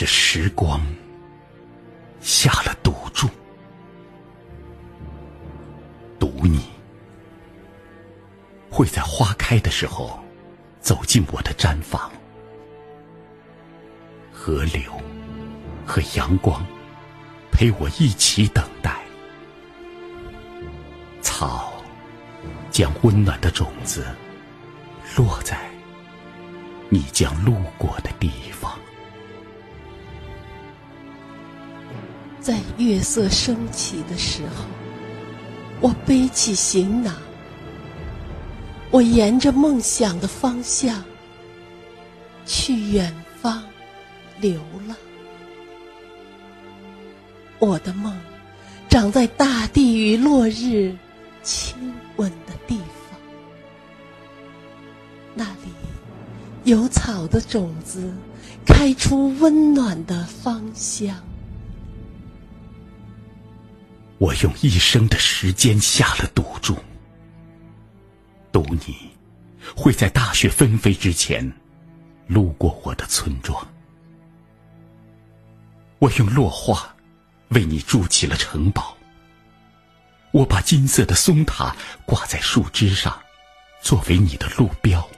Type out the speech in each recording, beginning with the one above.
这时光下了赌注，赌你会在花开的时候走进我的毡房，河流和阳光陪我一起等待，草将温暖的种子落在你将路过的地方。在月色升起的时候，我背起行囊，我沿着梦想的方向去远方流浪。我的梦长在大地与落日亲吻的地方，那里有草的种子开出温暖的芳香。我用一生的时间下了赌注，赌你会在大雪纷飞之前路过我的村庄。我用落花为你筑起了城堡，我把金色的松塔挂在树枝上，作为你的路标。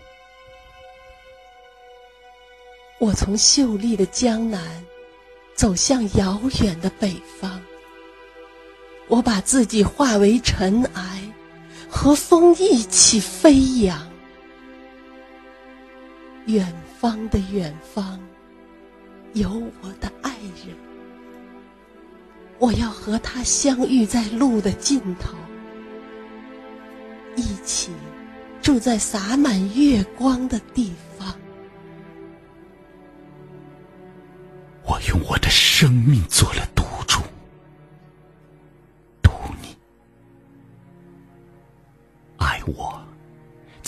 我从秀丽的江南走向遥远的北方。我把自己化为尘埃，和风一起飞扬。远方的远方，有我的爱人。我要和他相遇在路的尽头，一起住在洒满月光的地方。我用我的生命做了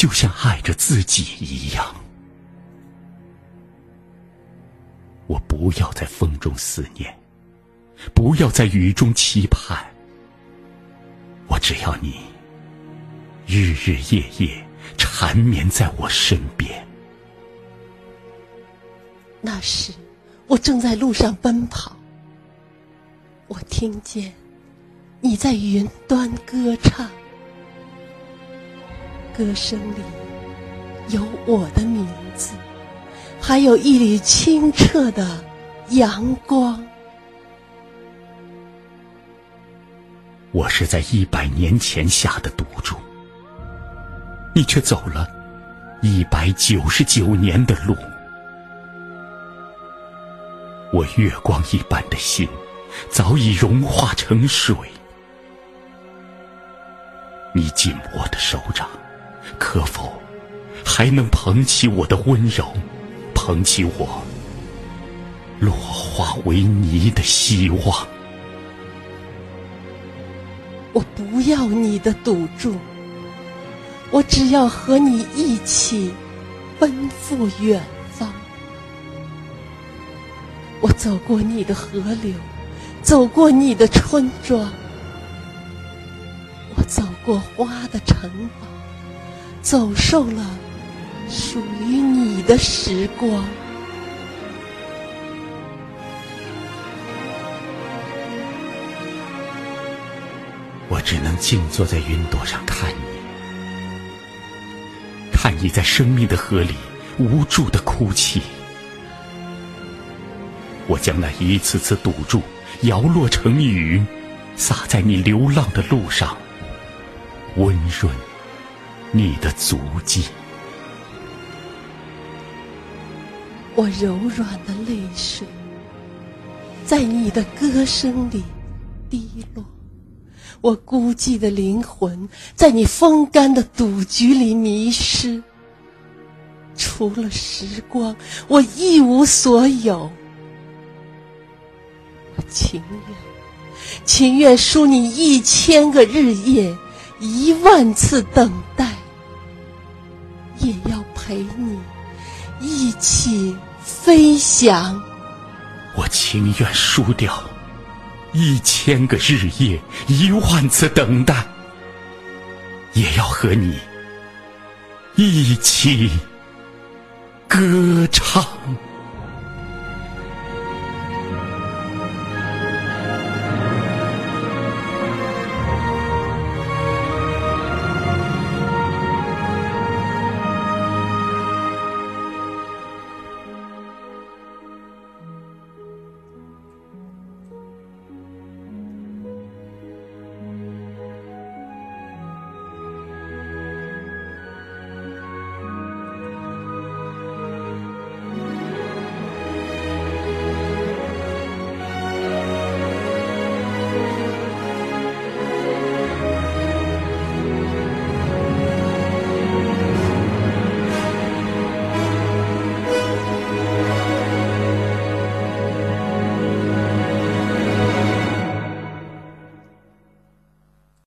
就像爱着自己一样，我不要在风中思念，不要在雨中期盼，我只要你日日夜夜缠绵在我身边。那时我正在路上奔跑，我听见你在云端歌唱。歌声里有我的名字，还有一缕清澈的阳光。我是在一百年前下的赌注，你却走了一百九十九年的路。我月光一般的心早已融化成水，你紧握的手掌。可否还能捧起我的温柔，捧起我落花为泥的希望？我不要你的赌注，我只要和你一起奔赴远方。我走过你的河流，走过你的村庄，我走过花的城堡。走瘦了属于你的时光，我只能静坐在云朵上看你，看你在生命的河里无助的哭泣。我将那一次次堵住摇落成雨，洒在你流浪的路上，温润。你的足迹，我柔软的泪水，在你的歌声里滴落；我孤寂的灵魂，在你风干的赌局里迷失。除了时光，我一无所有。我情愿，情愿输你一千个日夜，一万次等待。陪你一起飞翔。我情愿输掉一千个日夜，一万次等待，也要和你一起歌唱。